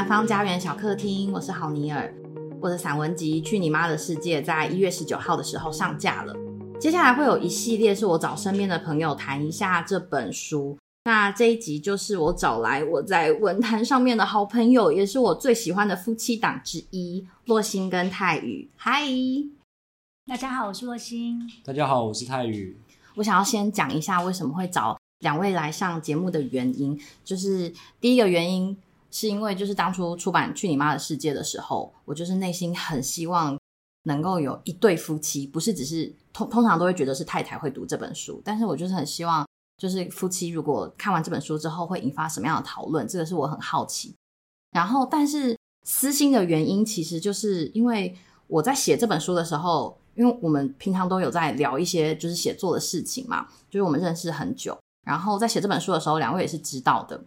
南方家园小客厅，我是郝尼尔。我的散文集《去你妈的世界》在一月十九号的时候上架了。接下来会有一系列是我找身边的朋友谈一下这本书。那这一集就是我找来我在文坛上面的好朋友，也是我最喜欢的夫妻档之一，洛星跟泰宇。嗨，大家好，我是洛星。大家好，我是泰宇。我想要先讲一下为什么会找两位来上节目的原因，就是第一个原因。是因为就是当初出版《去你妈的世界》的时候，我就是内心很希望能够有一对夫妻，不是只是通通常都会觉得是太太会读这本书，但是我就是很希望，就是夫妻如果看完这本书之后会引发什么样的讨论，这个是我很好奇。然后，但是私心的原因其实就是因为我在写这本书的时候，因为我们平常都有在聊一些就是写作的事情嘛，就是我们认识很久，然后在写这本书的时候，两位也是知道的。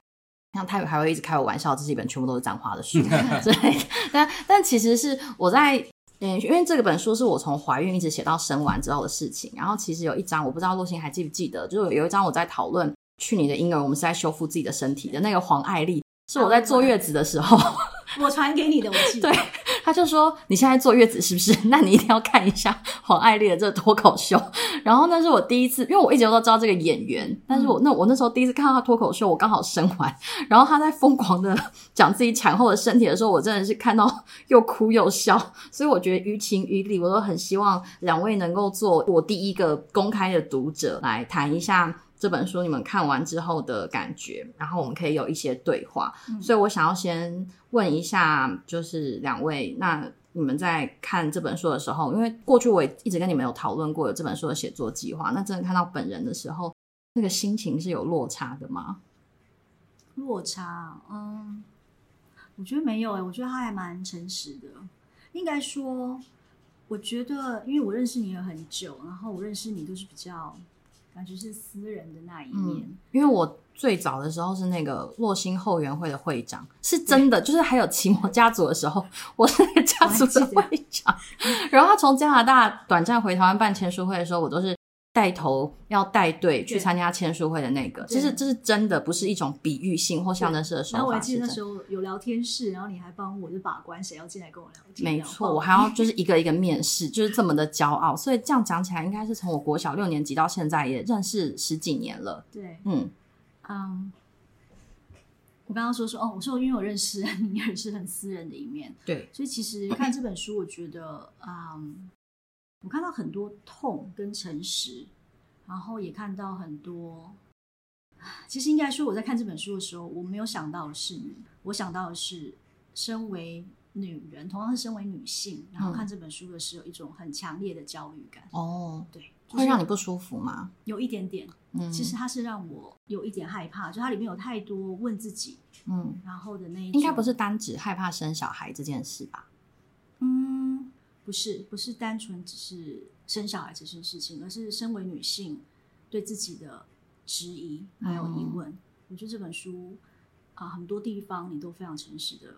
像泰宇还会一直开我玩笑，这是一本全部都是脏话的书，对。但但其实是我在，嗯，因为这个本书是我从怀孕一直写到生完之后的事情。然后其实有一章，我不知道洛欣还记不记得，就是有一章我在讨论去你的婴儿，我们是在修复自己的身体的那个黄爱丽，是我在坐月子的时候，我传给你的，我记得。对。他就说：“你现在坐月子是不是？那你一定要看一下 黄爱丽的这个脱口秀。”然后那是我第一次，因为我一直都知道这个演员，但是我那我那时候第一次看到他脱口秀，我刚好生完，然后他在疯狂的 讲自己产后的身体的时候，我真的是看到又哭又笑。所以我觉得于情于理，我都很希望两位能够做我第一个公开的读者，来谈一下这本书你们看完之后的感觉，然后我们可以有一些对话。嗯、所以我想要先。问一下，就是两位，那你们在看这本书的时候，因为过去我也一直跟你们有讨论过有这本书的写作计划，那真的看到本人的时候，那个心情是有落差的吗？落差，嗯，我觉得没有诶，我觉得他还蛮诚实的。应该说，我觉得，因为我认识你了很久，然后我认识你都是比较。感觉是私人的那一面，嗯，因为我最早的时候是那个洛星后援会的会长，是真的，就是还有奇摩家族的时候，我是那个家族的会长。然后他从加拿大短暂回台湾办签书会的时候，我都是。带头要带队去参加签书会的那个，其实这是真的，不是一种比喻性或象征式的手法。然后我还记得那时候有聊天室，然后你还帮我就把关谁要进来跟我聊天。没错，我还要就是一个一个面试，就是这么的骄傲。所以这样讲起来，应该是从我国小六年级到现在也认识十几年了。对，嗯，嗯、um,，我刚刚说说哦，我说因为我认识 你也是很私人的一面。对，所以其实看这本书，我觉得，嗯。我看到很多痛跟诚实，然后也看到很多。其实应该说，我在看这本书的时候，我没有想到的是你，我想到的是，身为女人，同样是身为女性，然后看这本书的时候，有一种很强烈的焦虑感。哦，对，会让你不舒服吗？有一点点。嗯，其实它是让我有一点害怕，就它里面有太多问自己，嗯，然后的那一种，应该不是单指害怕生小孩这件事吧？嗯。不是，不是单纯只是生小孩这件事情，而是身为女性对自己的质疑还有疑问。嗯、我觉得这本书啊、呃，很多地方你都非常诚实的，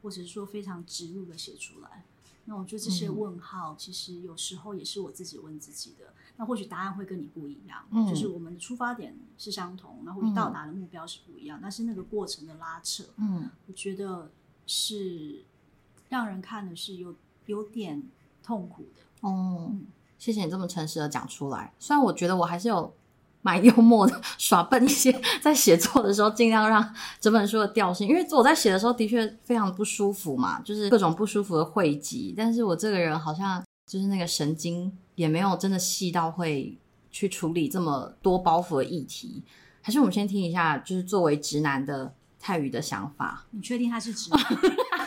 或者是说非常直入的写出来。那我觉得这些问号，其实有时候也是我自己问自己的。那或许答案会跟你不一样，嗯、就是我们的出发点是相同，那或许到达的目标是不一样，嗯、但是那个过程的拉扯，嗯，我觉得是让人看的是有。有点痛苦的哦、嗯，谢谢你这么诚实的讲出来。虽然我觉得我还是有蛮幽默的，耍笨一些，在写作的时候尽量让整本书的调性，因为我在写的时候的确非常不舒服嘛，就是各种不舒服的汇集。但是我这个人好像就是那个神经也没有真的细到会去处理这么多包袱的议题。还是我们先听一下，就是作为直男的泰宇的想法。你确定他是直男？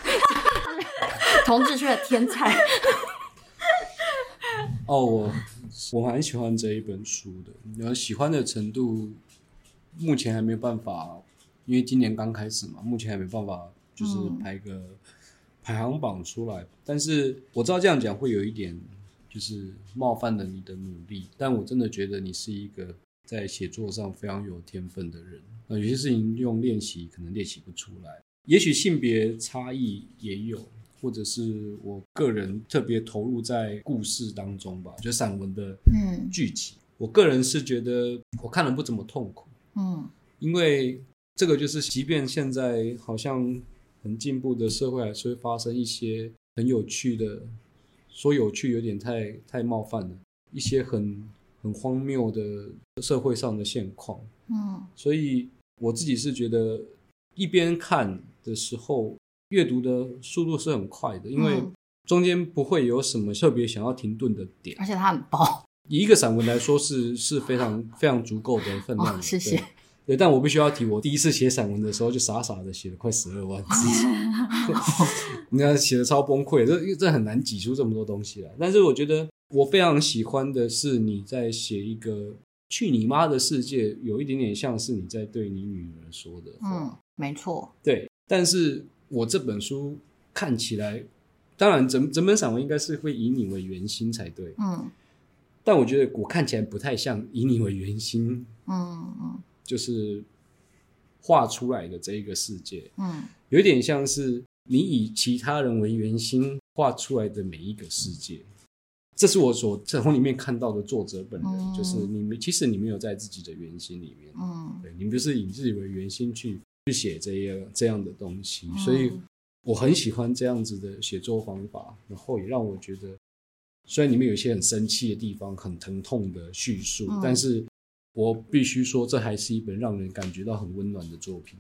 同志却天才 哦，我我蛮喜欢这一本书的，然后喜欢的程度目前还没有办法，因为今年刚开始嘛，目前还没办法就是排个排行榜出来。嗯、但是我知道这样讲会有一点就是冒犯了你的努力，但我真的觉得你是一个在写作上非常有天分的人。有些事情用练习可能练习不出来，也许性别差异也有。或者是我个人特别投入在故事当中吧，就散文的嗯剧集。嗯，我个人是觉得我看了不怎么痛苦，嗯，因为这个就是，即便现在好像很进步的社会，还是会发生一些很有趣的，说有趣有点太太冒犯了，一些很很荒谬的社会上的现况。嗯，所以我自己是觉得，一边看的时候，阅读的速度是很快的，因为中间不会有什么特别想要停顿的点，而且它很薄。以一个散文来说是，是是非常非常足够的分量谢谢。对，但我必须要提，我第一次写散文的时候，就傻傻的写了快十二万字，你看写的超崩溃，这这很难挤出这么多东西来。但是我觉得我非常喜欢的是你在写一个去你妈的世界，有一点点像是你在对你女儿说的。嗯，没错。对，但是我这本书看起来，当然整整本散文应该是会以你为圆心才对。嗯，但我觉得我看起来不太像以你为圆心。嗯嗯。就是画出来的这一个世界，嗯，有点像是你以其他人为圆心画出来的每一个世界。这是我所从里面看到的作者本人，嗯、就是你们其实你没有在自己的圆心里面，嗯，对，你不是以自己为圆心去去写这样这样的东西，所以我很喜欢这样子的写作方法，然后也让我觉得，虽然里面有一些很生气的地方，很疼痛的叙述，嗯、但是。我必须说，这还是一本让人感觉到很温暖的作品。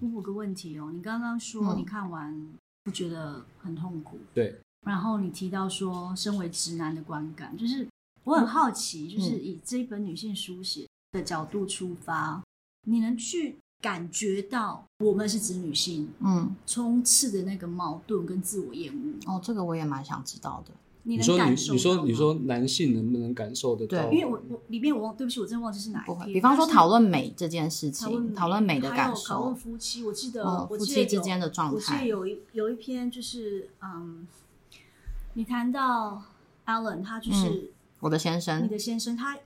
我有个问题哦，你刚刚说你看完不觉得很痛苦？对。然后你提到说，身为直男的观感，就是我很好奇，就是以这一本女性书写的角度出发，你能去感觉到我们是指女性，嗯，充斥的那个矛盾跟自我厌恶。哦，这个我也蛮想知道的。你说你你说你说男性能不能感受得到？对，因为我我里面我忘，对不起，我真的忘记是哪一篇。比方说讨论美这件事情，讨论美的感受，讨论夫妻。我记得夫妻之间的状态。我记得有一有一篇就是嗯，你谈到 Alan，他就是我的先生，你的先生，他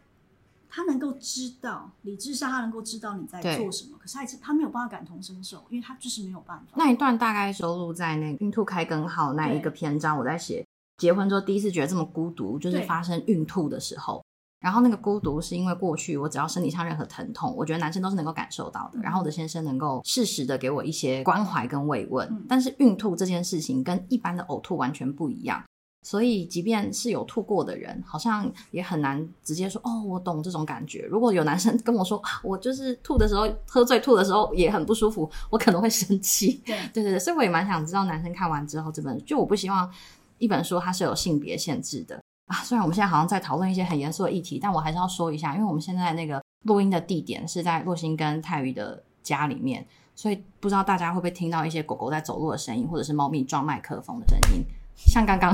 他能够知道理智上他能够知道你在做什么，可是他他没有办法感同身受，因为他就是没有办法。那一段大概收录在那个孕吐开根号那一个篇章，我在写。结婚之后第一次觉得这么孤独，就是发生孕吐的时候。然后那个孤独是因为过去我只要身体上任何疼痛，我觉得男生都是能够感受到的。然后我的先生能够适时的给我一些关怀跟慰问。但是孕吐这件事情跟一般的呕吐完全不一样，所以即便是有吐过的人，好像也很难直接说哦，我懂这种感觉。如果有男生跟我说啊，我就是吐的时候，喝醉吐的时候也很不舒服，我可能会生气。对对对，所以我也蛮想知道男生看完之后这本，就我不希望。一本书它是有性别限制的啊，虽然我们现在好像在讨论一些很严肃的议题，但我还是要说一下，因为我们现在那个录音的地点是在洛星跟泰宇的家里面，所以不知道大家会不会听到一些狗狗在走路的声音，或者是猫咪撞麦克风的声音，像刚刚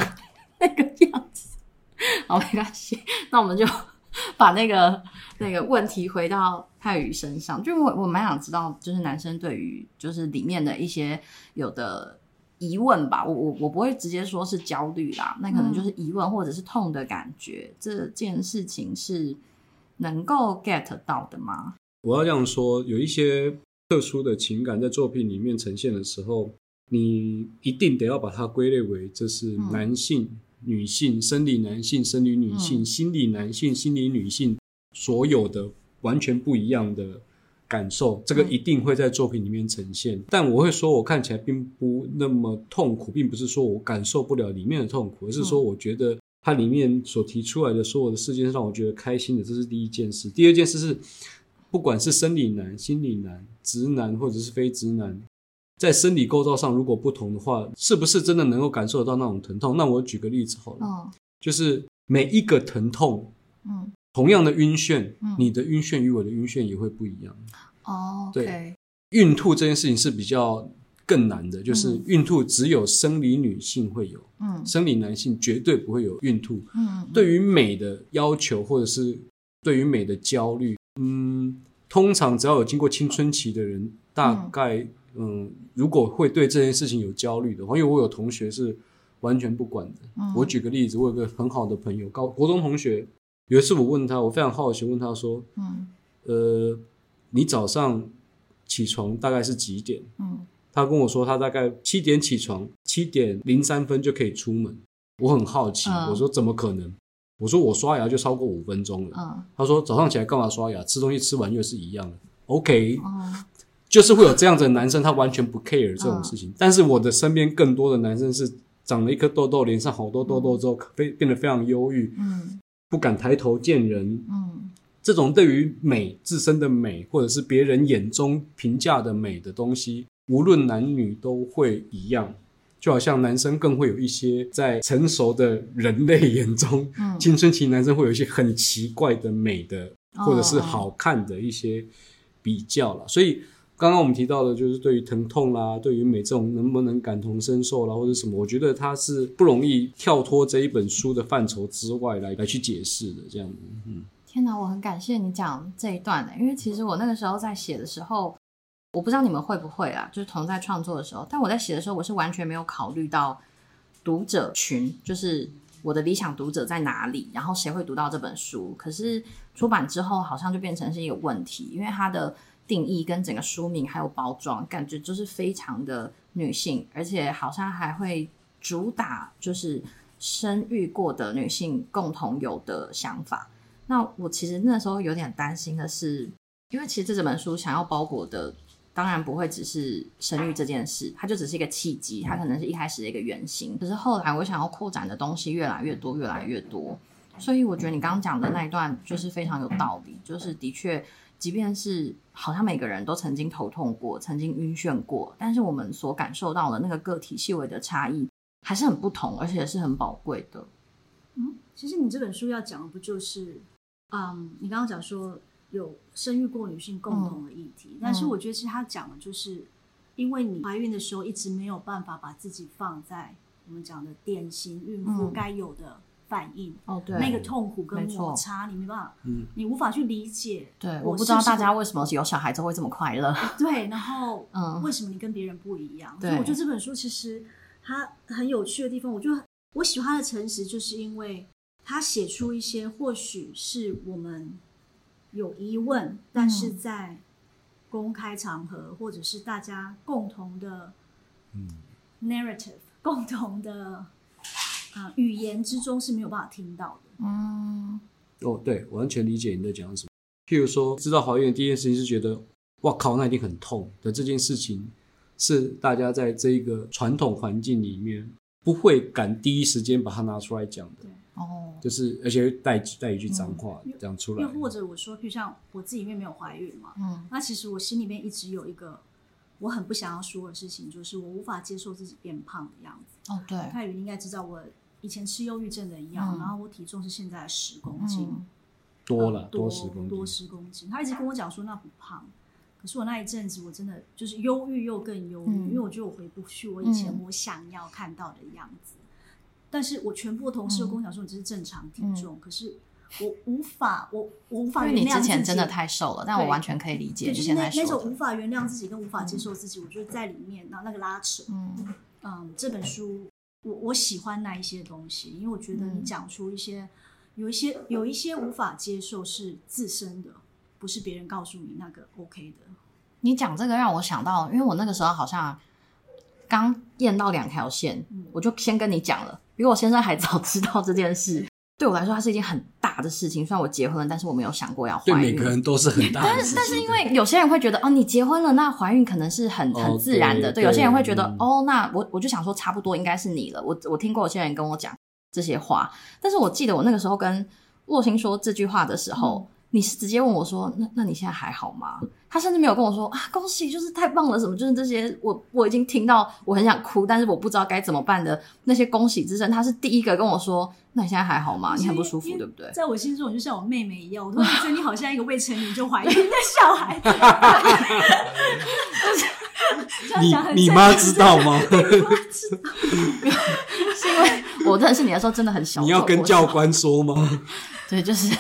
那个样子。好，没关系，那我们就把那个 那个问题回到泰宇身上，就我我蛮想知道，就是男生对于就是里面的一些有的。疑问吧，我我我不会直接说是焦虑啦，那可能就是疑问或者是痛的感觉。嗯、这件事情是能够 get 到的吗？我要这样说，有一些特殊的情感在作品里面呈现的时候，你一定得要把它归类为这是男性、嗯、女性、生理男性、生理女性、嗯、心理男性、心理女性，所有的完全不一样的。感受这个一定会在作品里面呈现，嗯、但我会说，我看起来并不那么痛苦，并不是说我感受不了里面的痛苦，而是说我觉得它里面所提出来的所有的事件是让我觉得开心的，这是第一件事。第二件事是，不管是生理男、心理男、直男或者是非直男，在生理构造上如果不同的话，是不是真的能够感受得到那种疼痛？那我举个例子好了，哦、就是每一个疼痛，嗯。同样的晕眩，嗯、你的晕眩与我的晕眩也会不一样。哦、对，孕吐这件事情是比较更难的，就是孕吐只有生理女性会有，嗯，生理男性绝对不会有孕吐。嗯，对于美的要求或者是对于美的焦虑，嗯，通常只要有经过青春期的人，大概嗯，嗯，如果会对这件事情有焦虑的话，因为我有同学是完全不管的。嗯，我举个例子，我有个很好的朋友，高国中同学。有一次我问他，我非常好奇问他说：“嗯，呃，你早上起床大概是几点？”嗯，他跟我说他大概七点起床，七点零三分就可以出门。我很好奇，嗯、我说怎么可能？我说我刷牙就超过五分钟了。嗯，他说早上起来干嘛刷牙？吃东西吃完又是一样的。OK，、嗯、就是会有这样子的男生，他完全不 care 这种事情。嗯、但是我的身边更多的男生是长了一颗痘痘，脸上好多痘痘之后，非、嗯、变得非常忧郁，嗯，不敢抬头见人，嗯，这种对于美自身的美，或者是别人眼中评价的美的东西，无论男女都会一样。就好像男生更会有一些在成熟的人类眼中，嗯、青春期男生会有一些很奇怪的美的，哦、或者是好看的一些比较了。所以刚刚我们提到的，就是对于疼痛啦，对于美这种能不能感同身受啦，或者什么，我觉得它是不容易跳脱这一本书的范畴之外来来去解释的。这样子，嗯，天哪，我很感谢你讲这一段的，因为其实我那个时候在写的时候。我不知道你们会不会啊，就是同在创作的时候，但我在写的时候，我是完全没有考虑到读者群，就是我的理想读者在哪里，然后谁会读到这本书。可是出版之后，好像就变成是一个问题，因为它的定义跟整个书名还有包装，感觉就是非常的女性，而且好像还会主打就是生育过的女性共同有的想法。那我其实那时候有点担心的是，因为其实这本书想要包裹的。当然不会只是生育这件事，它就只是一个契机，它可能是一开始的一个原型。可是后来我想要扩展的东西越来越多，越来越多，所以我觉得你刚刚讲的那一段就是非常有道理。就是的确，即便是好像每个人都曾经头痛过，曾经晕眩过，但是我们所感受到的那个个体细微的差异还是很不同，而且是很宝贵的。嗯，其实你这本书要讲的不就是，嗯，你刚刚讲说。有生育过女性共同的议题，嗯、但是我觉得其实他讲的就是，因为你怀孕的时候一直没有办法把自己放在我们讲的典型孕妇该有的反应，嗯、哦，对，那个痛苦跟摩擦，你没办法，嗯，你无法去理解。对，我不知道大家为什么有小孩之后会这么快乐。对，然后，嗯，为什么你跟别人不一样？对，所以我觉得这本书其实它很有趣的地方，我觉得我喜欢的诚实，就是因为他写出一些或许是我们。有疑问，但是在公开场合、嗯、或者是大家共同的嗯 narrative、嗯、共同的啊、呃、语言之中是没有办法听到的。嗯，哦，对，完全理解你在讲什么。譬如说，知道怀孕的第一件事情是觉得，哇靠，那一定很痛的这件事情，是大家在这一个传统环境里面不会敢第一时间把它拿出来讲的。哦，就是而且带带一句脏话这样出来，又或者我说，就像我自己因为没有怀孕嘛，嗯，那其实我心里面一直有一个我很不想要说的事情，就是我无法接受自己变胖的样子。哦，对，泰宇应该知道我以前吃忧郁症的药，然后我体重是现在十公斤，多了多十公斤，多十公斤。他一直跟我讲说那不胖，可是我那一阵子我真的就是忧郁又更忧郁，因为我觉得我回不去我以前我想要看到的样子。但是我全部同事都跟我讲说，你这是正常体重，嗯、可是我无法，我我无法原谅自己。因为你之前真的太瘦了，但我完全可以理解。就是那那种无法原谅自己跟无法接受自己，嗯、我觉得在里面，然后那个拉扯，嗯。嗯，这本书我我喜欢那一些东西，因为我觉得你讲出一些，有一些有一些无法接受是自身的，不是别人告诉你那个 OK 的。你讲这个让我想到，因为我那个时候好像刚验到两条线，嗯、我就先跟你讲了。比我先生还早知道这件事，对我来说，它是一件很大的事情。虽然我结婚了，但是我没有想过要怀孕。对每个人都是很大的事情。但是，但是因为有些人会觉得，哦，你结婚了，那怀孕可能是很很自然的。对，有些人会觉得，哦，那我我就想说，差不多应该是你了。我我听过有些人跟我讲这些话，但是我记得我那个时候跟若星说这句话的时候。嗯你是直接问我说：“那那你现在还好吗？”他甚至没有跟我说：“啊，恭喜，就是太棒了，什么就是这些。我”我我已经听到，我很想哭，但是我不知道该怎么办的那些恭喜之声。他是第一个跟我说：“那你现在还好吗？你很不舒服，对不对？”在我心中，我就像我妹妹一样，我都觉得你好像一个未成年就怀孕的小孩 子。你你妈知道吗？是因为我认识你的时候真的很小。你要跟教官说吗？对，就是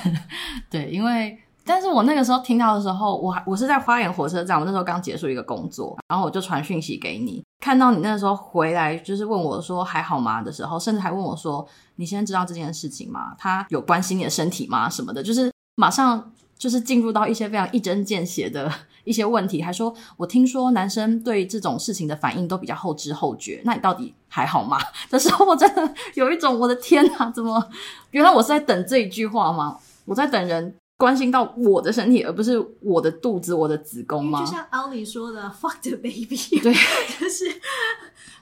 对，因为但是我那个时候听到的时候，我我是在花园火车站，我那时候刚结束一个工作，然后我就传讯息给你，看到你那时候回来，就是问我说还好吗的时候，甚至还问我说你现在知道这件事情吗？他有关心你的身体吗？什么的，就是马上就是进入到一些非常一针见血的一些问题，还说我听说男生对这种事情的反应都比较后知后觉，那你到底还好吗？的时候，我真的有一种我的天哪，怎么原来我是在等这一句话吗？我在等人关心到我的身体，而不是我的肚子、我的子宫吗？就像奥里说的，“fuck the baby”，对，就是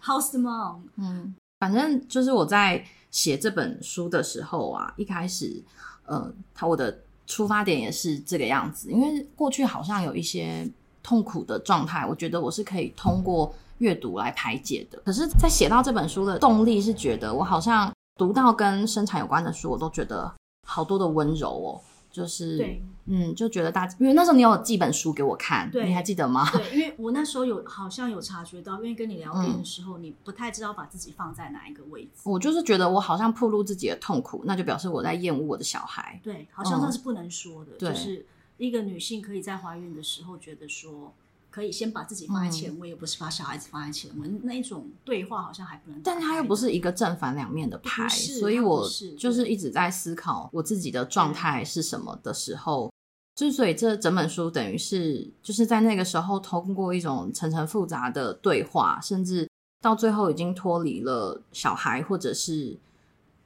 “house mom”。嗯，反正就是我在写这本书的时候啊，一开始，呃，他我的出发点也是这个样子，因为过去好像有一些痛苦的状态，我觉得我是可以通过阅读来排解的。可是，在写到这本书的动力是觉得，我好像读到跟生产有关的书，我都觉得好多的温柔哦。就是，对嗯，就觉得大，因为那时候你有寄本书给我看，对你还记得吗？对，因为我那时候有好像有察觉到，因为跟你聊天的时候，嗯、你不太知道把自己放在哪一个位置。我就是觉得我好像暴露自己的痛苦，那就表示我在厌恶我的小孩。对，好像那是不能说的，嗯、就是一个女性可以在怀孕的时候觉得说。可以先把自己放在前位，嗯、不是把小孩子放在前位。那一种对话好像还不能。但它又不是一个正反两面的牌，所以我就是一直在思考我自己的状态是什么的时候，之所以这整本书等于是就是在那个时候通过一种层层复杂的对话，甚至到最后已经脱离了小孩或者是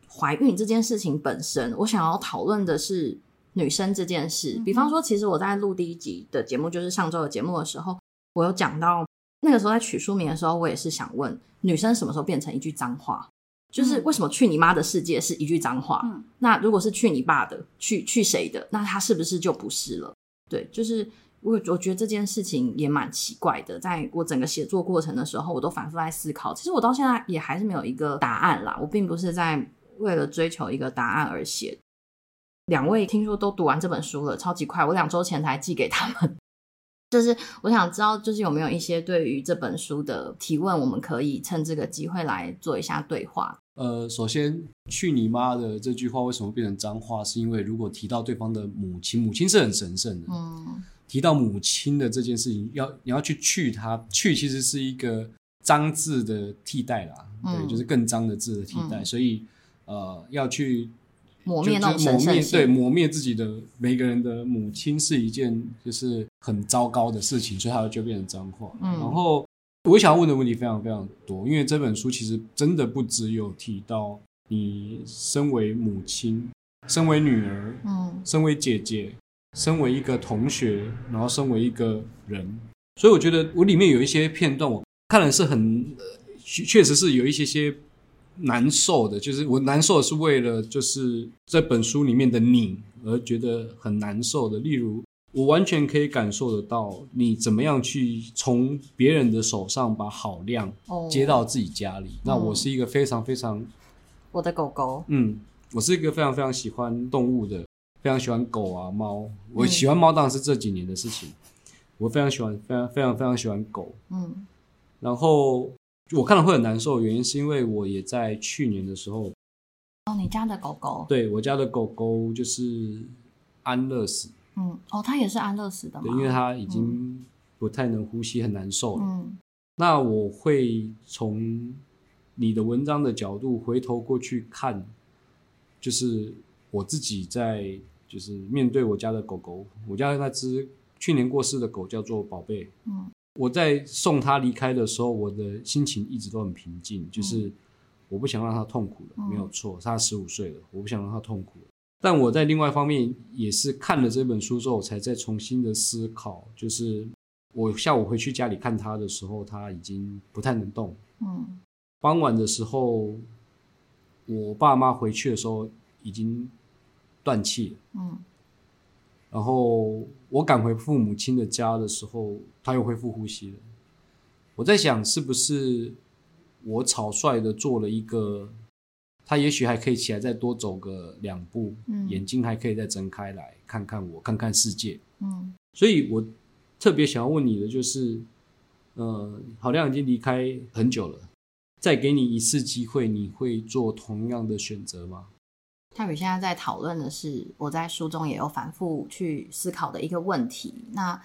怀孕这件事情本身，我想要讨论的是。女生这件事，比方说，其实我在录第一集的节目，就是上周的节目的时候，我有讲到，那个时候在取书名的时候，我也是想问，女生什么时候变成一句脏话？就是为什么“去你妈的世界”是一句脏话？嗯，那如果是去你爸的，去去谁的？那他是不是就不是了？对，就是我我觉得这件事情也蛮奇怪的，在我整个写作过程的时候，我都反复在思考。其实我到现在也还是没有一个答案啦。我并不是在为了追求一个答案而写。两位听说都读完这本书了，超级快！我两周前才寄给他们。就是我想知道，就是有没有一些对于这本书的提问，我们可以趁这个机会来做一下对话。呃，首先“去你妈的”这句话为什么变成脏话？是因为如果提到对方的母亲，母亲是很神圣的。嗯，提到母亲的这件事情，要你要去去它，去其实是一个脏字的替代啦。嗯、对，就是更脏的字的替代，嗯、所以呃要去。抹灭那种神圣性，对，磨灭自己的每个人的母亲是一件就是很糟糕的事情，所以它就变成脏话。嗯，然后我想要问的问题非常非常多，因为这本书其实真的不只有提到你身为母亲、身为女儿、嗯，身为姐姐、身为一个同学，然后身为一个人，所以我觉得我里面有一些片段，我看了是很，确实是有一些些。难受的，就是我难受的是为了就是这本书里面的你而觉得很难受的。例如，我完全可以感受得到你怎么样去从别人的手上把好粮接到自己家里。哦、那我是一个非常非常我的狗狗，嗯，我是一个非常非常喜欢动物的，非常喜欢狗啊猫。我喜欢猫当然是这几年的事情，嗯、我非常喜欢非常非常非常喜欢狗，嗯，然后。我看了会很难受，原因是因为我也在去年的时候，哦，你家的狗狗，对，我家的狗狗就是安乐死，嗯，哦，它也是安乐死的吗？对，因为它已经不太能呼吸，很难受了。嗯，那我会从你的文章的角度回头过去看，就是我自己在就是面对我家的狗狗，我家那只去年过世的狗叫做宝贝，嗯。我在送他离开的时候，我的心情一直都很平静，就是我不想让他痛苦没有错，他十五岁了，我不想让他痛苦了。但我在另外一方面也是看了这本书之后，才再重新的思考，就是我下午回去家里看他的时候，他已经不太能动。嗯，傍晚的时候，我爸妈回去的时候已经断气了。嗯。然后我赶回父母亲的家的时候，他又恢复呼吸了。我在想，是不是我草率的做了一个，他也许还可以起来再多走个两步，嗯，眼睛还可以再睁开来看看我，看看世界，嗯。所以我特别想要问你的就是，呃，好亮已经离开很久了，再给你一次机会，你会做同样的选择吗？泰宇现在在讨论的是我在书中也有反复去思考的一个问题。那，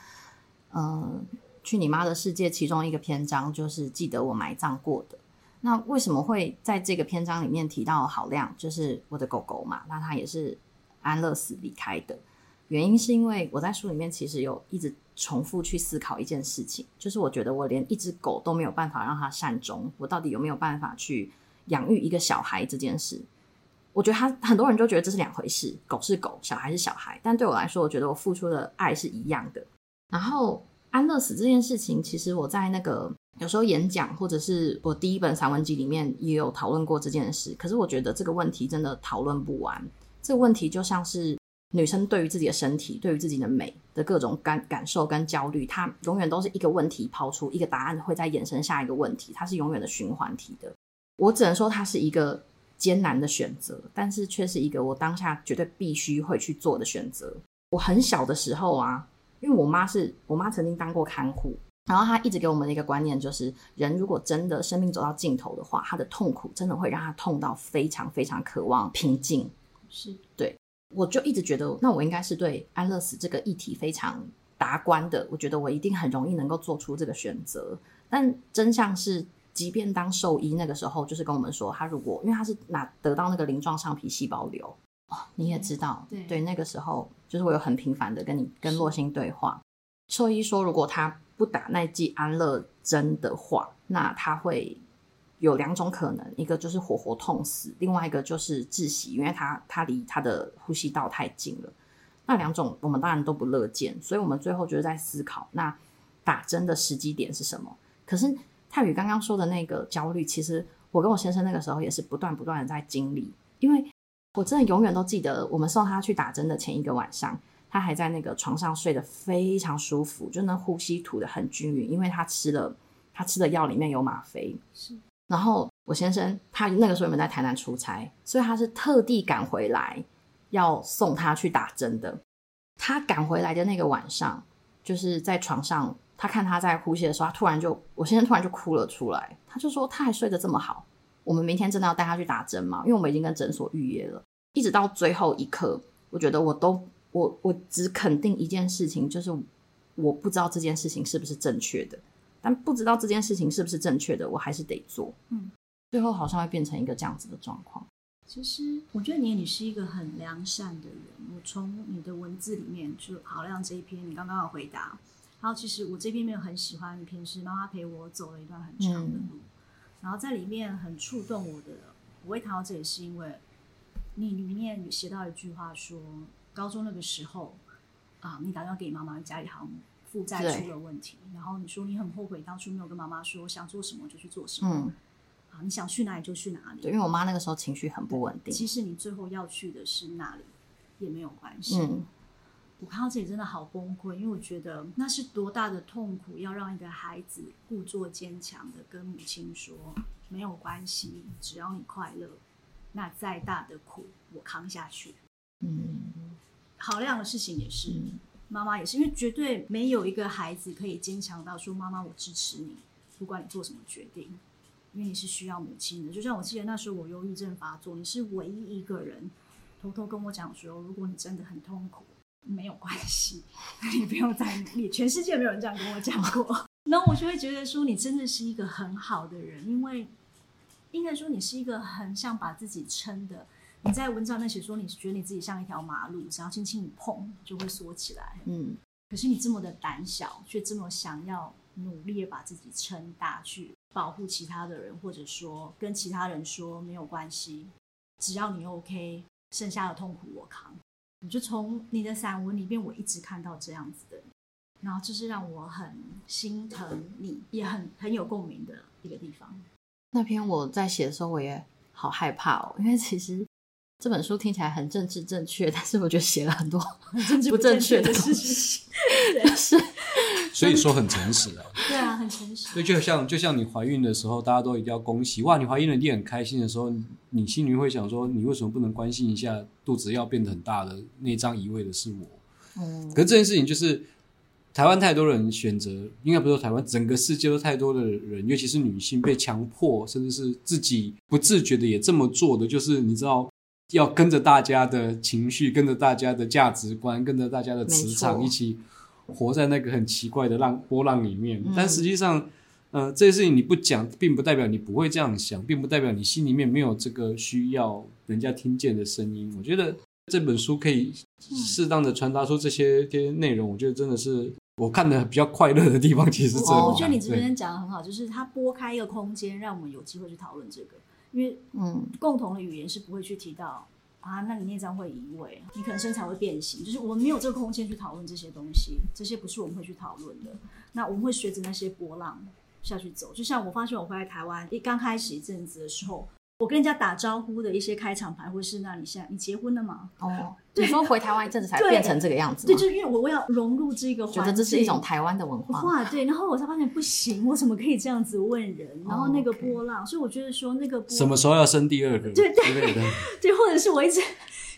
呃，去你妈的世界，其中一个篇章就是记得我埋葬过的。那为什么会在这个篇章里面提到好亮，就是我的狗狗嘛？那它也是安乐死离开的。原因是因为我在书里面其实有一直重复去思考一件事情，就是我觉得我连一只狗都没有办法让它善终，我到底有没有办法去养育一个小孩这件事？我觉得他很多人就觉得这是两回事，狗是狗，小孩是小孩。但对我来说，我觉得我付出的爱是一样的。然后安乐死这件事情，其实我在那个有时候演讲，或者是我第一本散文集里面也有讨论过这件事。可是我觉得这个问题真的讨论不完。这个问题就像是女生对于自己的身体、对于自己的美的各种感感受跟焦虑，它永远都是一个问题抛出，一个答案会再衍生下一个问题，它是永远的循环体的。我只能说它是一个。艰难的选择，但是却是一个我当下绝对必须会去做的选择。我很小的时候啊，因为我妈是我妈曾经当过看护，然后她一直给我们的一个观念就是，人如果真的生命走到尽头的话，他的痛苦真的会让他痛到非常非常渴望平静。是对，我就一直觉得，那我应该是对安乐死这个议题非常达观的。我觉得我一定很容易能够做出这个选择，但真相是。即便当兽医那个时候，就是跟我们说，他如果因为他是拿得到那个鳞状上皮细胞瘤，哦，你也知道，对，对，那个时候就是我有很频繁的跟你跟洛星对话。兽医说，如果他不打那剂安乐针的话，那他会有两种可能，一个就是活活痛死，另外一个就是窒息，因为他他离他的呼吸道太近了。那两种我们当然都不乐见，所以我们最后就是在思考，那打针的时机点是什么？可是。泰宇刚刚说的那个焦虑，其实我跟我先生那个时候也是不断不断的在经历，因为我真的永远都记得，我们送他去打针的前一个晚上，他还在那个床上睡得非常舒服，就那呼吸吐得很均匀，因为他吃了他吃的药里面有吗啡。是，然后我先生他那个时候有没有在台南出差，所以他是特地赶回来要送他去打针的。他赶回来的那个晚上，就是在床上。他看他在呼吸的时候，他突然就，我先生突然就哭了出来。他就说他还睡得这么好，我们明天真的要带他去打针吗？因为我们已经跟诊所预约了。一直到最后一刻，我觉得我都我我只肯定一件事情，就是我不知道这件事情是不是正确的，但不知道这件事情是不是正确的，我还是得做。嗯，最后好像会变成一个这样子的状况。其实我觉得你你是一个很良善的人。我从你的文字里面就好像这一篇你刚刚的回答。然后其实我这边没有很喜欢的一篇是妈妈陪我走了一段很长的路，嗯、然后在里面很触动我的。我会谈到这里是因为你里面写到一句话说，高中那个时候啊，你打电话给你妈妈，家里好像负债出了问题，然后你说你很后悔当初没有跟妈妈说想做什么就去做什么，嗯、啊，你想去哪里就去哪里。对，因为我妈那个时候情绪很不稳定。其实你最后要去的是哪里也没有关系。嗯我看到这里真的好崩溃，因为我觉得那是多大的痛苦，要让一个孩子故作坚强的跟母亲说没有关系，只要你快乐，那再大的苦我扛下去。嗯，好亮的事情也是，嗯、妈妈也是，因为绝对没有一个孩子可以坚强到说妈妈我支持你，不管你做什么决定，因为你是需要母亲的。就像我记得那时候我忧郁症发作，你是唯一一个人偷偷跟我讲说，如果你真的很痛苦。没有关系，你不用再努力。全世界没有人这样跟我讲过。然后我就会觉得说，你真的是一个很好的人，因为应该说你是一个很像把自己撑的。你在文章那写说，你觉得你自己像一条马路，只要轻轻一碰就会缩起来。嗯，可是你这么的胆小，却这么想要努力的把自己撑大，去保护其他的人，或者说跟其他人说没有关系，只要你 OK，剩下的痛苦我扛。你就从你的散文里面，我一直看到这样子的，然后这是让我很心疼你，也很很有共鸣的一个地方。那篇我在写的时候，我也好害怕哦，因为其实这本书听起来很政治正确，但是我觉得写了很多政治不正确的事情，是。所以说很诚实啊，对啊，很诚实。对，就像就像你怀孕的时候，大家都一定要恭喜哇！你怀孕了，你很开心的时候，你心里会想说，你为什么不能关心一下肚子要变得很大的那张移位的是我？嗯。可是这件事情就是台湾太多人选择，应该不是说台湾，整个世界都太多的人，尤其是女性被强迫，甚至是自己不自觉的也这么做的，就是你知道，要跟着大家的情绪，跟着大家的价值观，跟着大家的磁场一起。活在那个很奇怪的浪波浪里面，但实际上，呃，这些事情你不讲，并不代表你不会这样想，并不代表你心里面没有这个需要人家听见的声音。我觉得这本书可以适当的传达出这些些内容，我觉得真的是我看的比较快乐的地方。其实，哦，我觉得你这边讲的很好，就是它拨开一个空间，让我们有机会去讨论这个。因为嗯，共同的语言是不会去提到啊，那你内脏会移位，你可能身材会变形，就是我们没有这个空间去讨论这些东西，这些不是我们会去讨论的。那我们会随着那些波浪下去走，就像我发现我回来台湾一刚开始一阵子的时候。我跟人家打招呼的一些开场白，或是那你现在你结婚了吗？哦，你说回台湾一阵子才变成这个样子对？对，就是因为我我要融入这个环境，觉得这是一种台湾的文化。哇对，然后我才发现不行，我怎么可以这样子问人？然后那个波浪，哦 okay、所以我觉得说那个波什么时候要生第二个？对对对，对，或者是我一直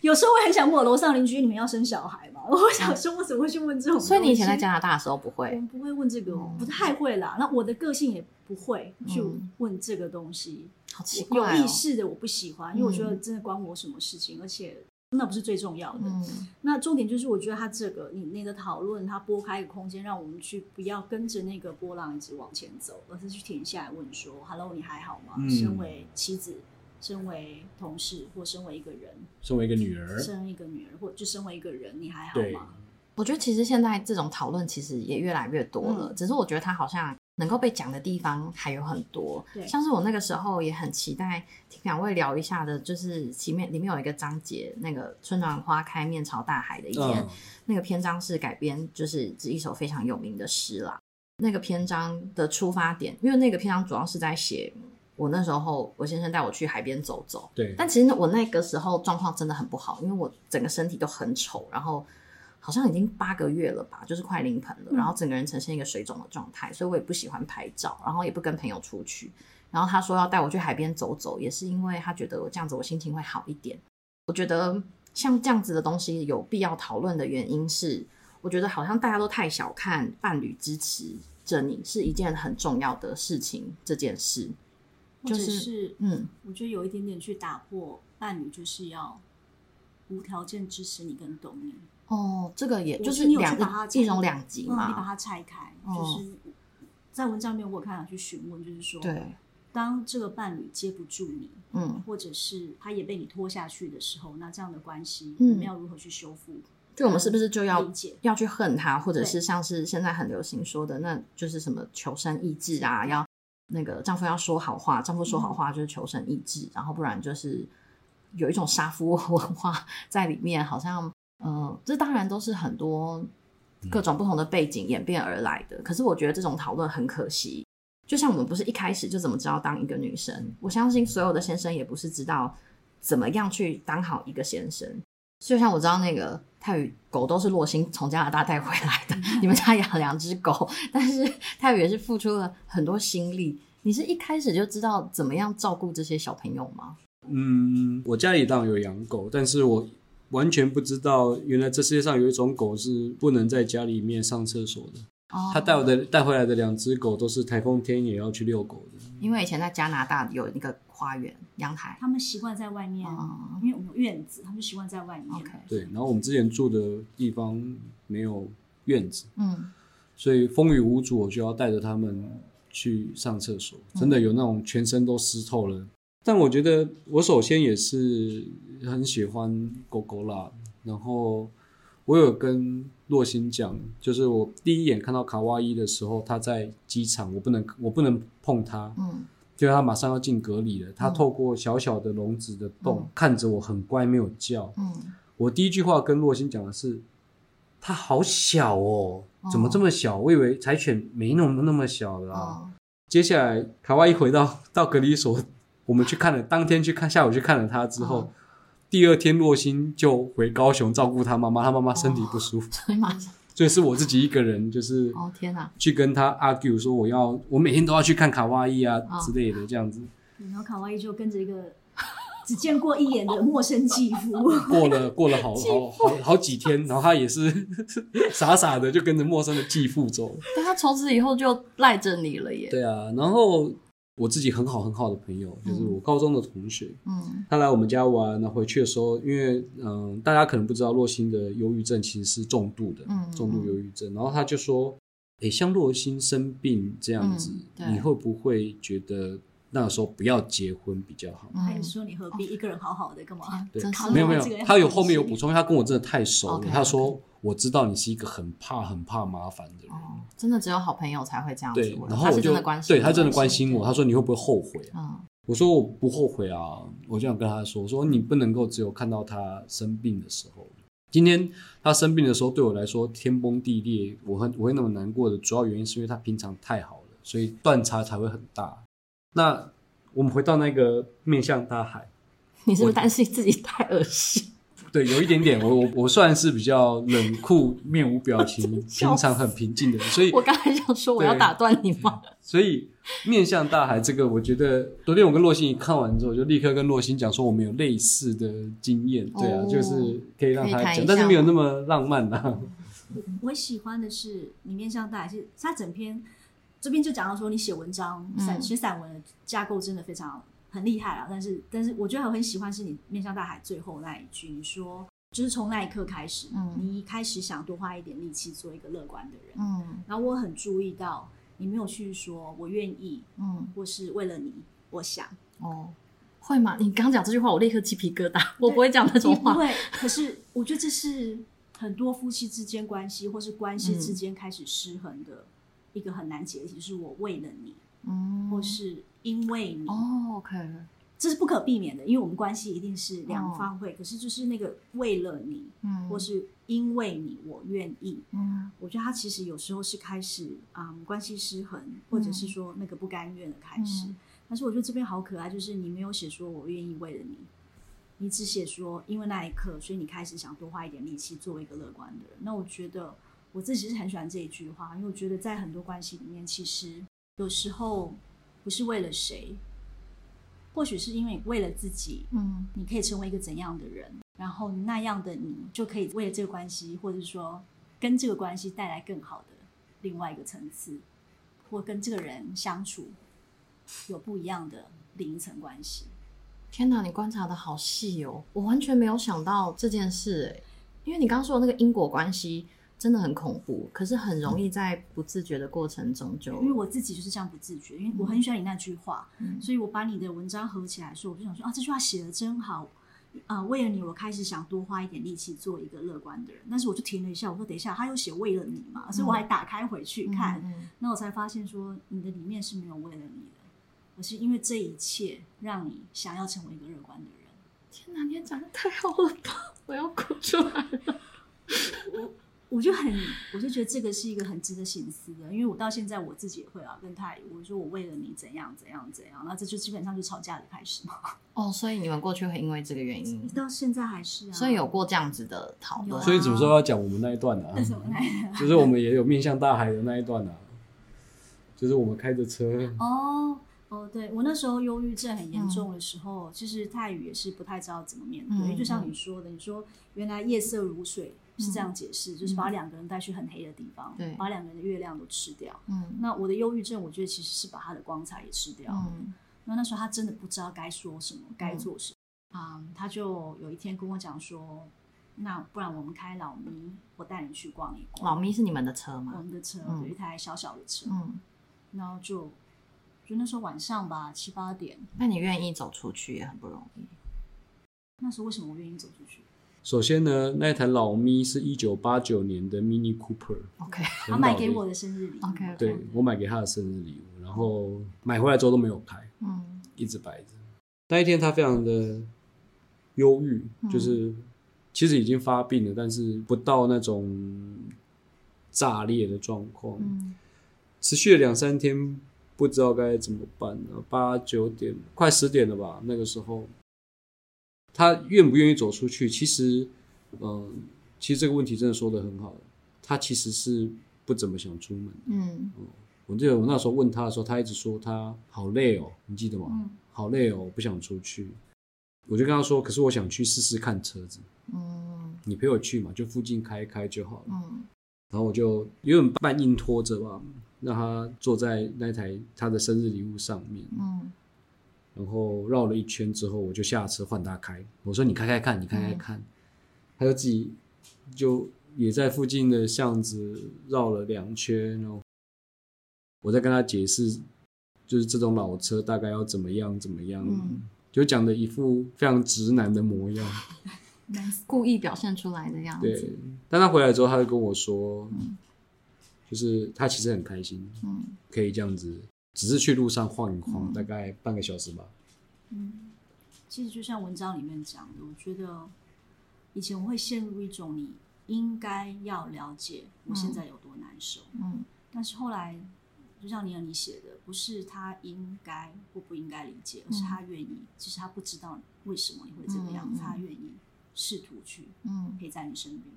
有时候我很想问我楼上邻居，你们要生小孩吗？我想说，我怎么会去问这种？所以你以前在加拿大的时候不会？我们不会问这个，嗯、不太会啦。那我的个性也不会去问这个东西。嗯好奇怪哦，有意识的我不喜欢，因为我觉得真的关我什么事情，嗯、而且那不是最重要的。嗯、那重点就是，我觉得他这个你那个讨论，他拨开一个空间，让我们去不要跟着那个波浪一直往前走，而是去停下来问说：“Hello，你还好吗？”嗯、身为妻子，身为同事，或身为一个人，身为一个女儿，身为一个女儿，或就身为一个人，你还好吗？我觉得其实现在这种讨论其实也越来越多了，嗯、只是我觉得它好像。能够被讲的地方还有很多，对像是我那个时候也很期待听两位聊一下的，就是前面里面有一个章节，那个春暖花开面朝大海的一篇，嗯、那个篇章是改编，就是是一首非常有名的诗啦。那个篇章的出发点，因为那个篇章主要是在写我那时候我先生带我去海边走走，对，但其实我那个时候状况真的很不好，因为我整个身体都很丑，然后。好像已经八个月了吧，就是快临盆了，然后整个人呈现一个水肿的状态，所以我也不喜欢拍照，然后也不跟朋友出去。然后他说要带我去海边走走，也是因为他觉得我这样子我心情会好一点。我觉得像这样子的东西有必要讨论的原因是，我觉得好像大家都太小看伴侣支持着你是一件很重要的事情。这件事就是，是嗯，我觉得有一点点去打破伴侣就是要无条件支持你跟懂你。哦，这个也就是两一种两极嘛，你把它拆开，嗯、就是在文章里面我有看到去询问，就是说，对，当这个伴侣接不住你，嗯，或者是他也被你拖下去的时候，那这样的关系，我们要如何去修复？就我们是不是就要要去恨他，或者是像是现在很流行说的，那就是什么求生意志啊？要那个丈夫要说好话，丈夫说好话就是求生意志，然后不然就是有一种杀夫文化在里面，好像。嗯，这当然都是很多各种不同的背景演变而来的。嗯、可是我觉得这种讨论很可惜，就像我们不是一开始就怎么知道当一个女生？我相信所有的先生也不是知道怎么样去当好一个先生。就像我知道那个泰语狗都是洛星从加拿大带回来的，你们家养两只狗，但是泰语也是付出了很多心力。你是一开始就知道怎么样照顾这些小朋友吗？嗯，我家里当然有养狗，但是我。完全不知道，原来这世界上有一种狗是不能在家里面上厕所的。哦，他带我的带回来的两只狗都是台风天也要去遛狗的。因为以前在加拿大有一个花园阳台，他们习惯在外面，哦、因为我们有院子，他们习惯在外面。OK，对。然后我们之前住的地方没有院子，嗯，所以风雨无阻，我就要带着他们去上厕所，真的有那种全身都湿透了。嗯但我觉得，我首先也是很喜欢狗狗啦。然后我有跟洛欣讲，就是我第一眼看到卡哇伊的时候，他在机场，我不能，我不能碰它，嗯，就他马上要进隔离了。他透过小小的笼子的洞、嗯、看着我，很乖，没有叫。嗯，我第一句话跟洛欣讲的是，它好小哦，怎么这么小？哦、我以为柴犬没那么那么小啦。哦、接下来卡哇伊回到到隔离所。我们去看了，当天去看，下午去看了他之后，哦、第二天洛星就回高雄照顾他妈妈，他妈妈身体不舒服，所以马上，所以是我自己一个人，就是哦天哪，去跟他 argue 说我要，我每天都要去看卡哇伊啊、哦、之类的这样子，然后卡哇伊就跟着一个 只见过一眼的陌生继父，过了过了好好好好几天，然后他也是 傻傻的就跟着陌生的继父走，但他从此以后就赖着你了耶，对啊，然后。我自己很好很好的朋友，就是我高中的同学。嗯，他来我们家玩，那回去的时候，因为嗯、呃，大家可能不知道，洛欣的忧郁症其实是重度的，嗯，重度忧郁症。然后他就说：“诶，像洛欣生病这样子，嗯、你会不会觉得？”那个时候不要结婚比较好。还是说你何必一个人好好的干嘛？对，没有没有，他有后面有补充，因为他跟我真的太熟了。他说我知道你是一个很怕很怕麻烦的人。真的只有好朋友才会这样子。对，然后我就对他真的关心我。他说你会不会后悔？我说我不后悔啊，我就想跟他说，我说你不能够只有看到他生病的时候。今天他生病的时候，对我来说天崩地裂，我很我会那么难过的主要原因是因为他平常太好了，所以断差才会很大。那我们回到那个面向大海，你是不是担心自己太恶心？对，有一点点。我我我算是比较冷酷、面无表情、平常很平静的人，所以我刚才想说我要打断你吗？所以面向大海这个，我觉得昨天我跟洛欣一看完之后，就立刻跟洛星讲说，我们有类似的经验。对啊，就是可以让他讲，但是没有那么浪漫啊。我喜欢的是你面向大海，是他整篇这边就讲到说，你写文章、散写散文的架构真的非常。很厉害啊，但是但是我觉得我很喜欢是你面向大海最后那一句，你说就是从那一刻开始，嗯，你一开始想多花一点力气做一个乐观的人，嗯，然后我很注意到你没有去说我愿意，嗯，或是为了你，我想，哦，会吗？你刚讲这句话，我立刻鸡皮疙瘩，我不会讲那种话，不会。可是我觉得这是很多夫妻之间关系，或是关系之间开始失衡的一个很难解的题，就是我为了你，嗯，或是。因为你哦，OK，这是不可避免的，因为我们关系一定是两方会。Oh. 可是就是那个为了你，嗯，或是因为你，我愿意，嗯，我觉得他其实有时候是开始啊、嗯，关系失衡，或者是说那个不甘愿的开始。嗯、但是我觉得这边好可爱，就是你没有写说我愿意为了你，你只写说因为那一刻，所以你开始想多花一点力气做一个乐观的人。那我觉得我自己是很喜欢这一句话，因为我觉得在很多关系里面，其实有时候。不是为了谁，或许是因为为了自己，嗯，你可以成为一个怎样的人，然后那样的你就可以为了这个关系，或者说跟这个关系带来更好的另外一个层次，或跟这个人相处有不一样的另一层关系。天哪，你观察的好细哦，我完全没有想到这件事诶，因为你刚刚说的那个因果关系。真的很恐怖，可是很容易在不自觉的过程中就……因为我自己就是这样不自觉，因为我很喜欢你那句话，嗯、所以我把你的文章合起来说，我就想说啊，这句话写的真好啊、呃！为了你，我开始想多花一点力气做一个乐观的人。但是我就停了一下，我说等一下，他又写为了你嘛，嗯、所以我还打开回去看，那我才发现说你的里面是没有为了你的，而是因为这一切让你想要成为一个乐观的人。天哪，你也讲得太好了吧！我要哭出来了。我我就很，我就觉得这个是一个很值得省思的，因为我到现在我自己也会啊，跟他我说我为了你怎样怎样怎样，那这就基本上就吵架的开始嘛。哦，所以你们过去会因为这个原因，到现在还是啊。所以有过这样子的讨论。所以什么时候要讲我们那一段呢？啊？什么那一段？就是我们也有面向大海的那一段啊，就是我们开着车。哦哦，对我那时候忧郁症很严重的时候，嗯、其实泰语也是不太知道怎么面对，嗯、就像你说的，你说原来夜色如水。是这样解释，嗯、就是把两个人带去很黑的地方，对把两个人的月亮都吃掉。嗯，那我的忧郁症，我觉得其实是把他的光彩也吃掉。嗯，那那时候他真的不知道该说什么，该做什么啊？他就有一天跟我讲说：“那不然我们开老咪，我带你去逛一逛。”老咪是你们的车吗？我们的车，有一台小小的车。嗯，然后就就那时候晚上吧，七八点。那你愿意走出去也很不容易。那时候为什么我愿意走出去？首先呢，那一台老咪是一九八九年的 Mini Cooper，OK，他买给我的生日礼物，OK，对我买给他的生日礼物，然后买回来之后都没有开，嗯，一直摆着。那一天他非常的忧郁，就是其实已经发病了，但是不到那种炸裂的状况，嗯，持续了两三天，不知道该怎么办了。八九点，快十点了吧，那个时候。他愿不愿意走出去？其实，嗯，其实这个问题真的说的很好。他其实是不怎么想出门。嗯，嗯，我记得我那时候问他的时候，他一直说他好累哦，你记得吗？嗯，好累哦，我不想出去。我就跟他说，可是我想去试试看车子。嗯，你陪我去嘛，就附近开一开就好了。嗯，然后我就有点半硬拖着吧，让他坐在那台他的生日礼物上面。嗯。然后绕了一圈之后，我就下车换他开。我说：“你开开看，你开开看。嗯”他就自己就也在附近的巷子绕了两圈，然后我在跟他解释，就是这种老车大概要怎么样怎么样，嗯、就讲的一副非常直男的模样，故意表现出来的样子。对，但他回来之后，他就跟我说，嗯、就是他其实很开心，嗯，可以这样子。只是去路上晃一晃，嗯、大概半个小时吧。嗯，其实就像文章里面讲的，我觉得以前我会陷入一种你应该要了解我现在有多难受，嗯，但是后来就像你和你写的，不是他应该或不应该理解，而是他愿意。其实他不知道为什么你会这个样子，他愿意试图去嗯。陪在你身边。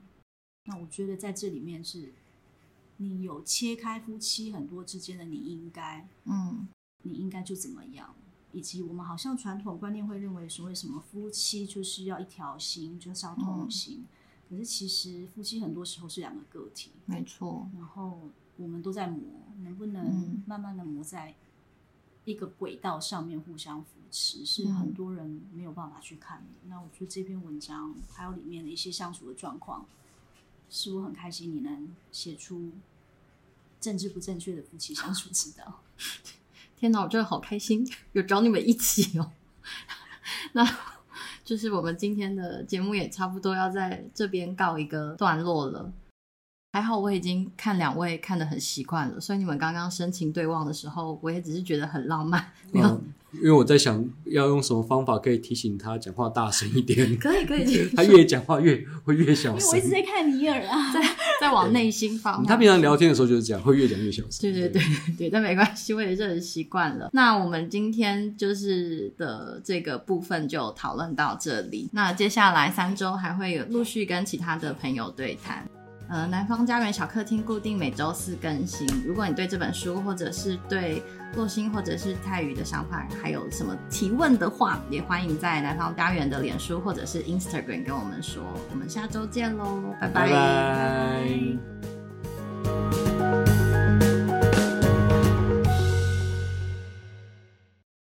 那我觉得在这里面是，你有切开夫妻很多之间的你应该，嗯，你应该就怎么样，以及我们好像传统观念会认为所谓什么夫妻就是要一条心，就是要同心，可是其实夫妻很多时候是两个个体，没错。然后我们都在磨，能不能慢慢的磨在一个轨道上面互相扶持，是很多人没有办法去看的。那我觉得这篇文章还有里面的一些相处的状况。是我很开心，你能写出政治不正确的夫妻相处之道。天哪，我真的好开心，有找你们一起哦。那就是我们今天的节目也差不多要在这边告一个段落了。还好我已经看两位看得很习惯了，所以你们刚刚深情对望的时候，我也只是觉得很浪漫，没有。嗯因为我在想要用什么方法可以提醒他讲话大声一点。可以可以，他越讲话越会越小声。因为我一直在看尼尔啊，在在往内心放。他平常聊天的时候就是这样，会越讲越小声。对对对对，但没关系，我也是很习惯了。那我们今天就是的这个部分就讨论到这里。那接下来三周还会有陆续跟其他的朋友对谈。呃，南方家园小客厅固定每周四更新。如果你对这本书，或者是对洛星，或者是泰语的想法，还有什么提问的话，也欢迎在南方家园的脸书或者是 Instagram 跟我们说。我们下周见喽，拜拜。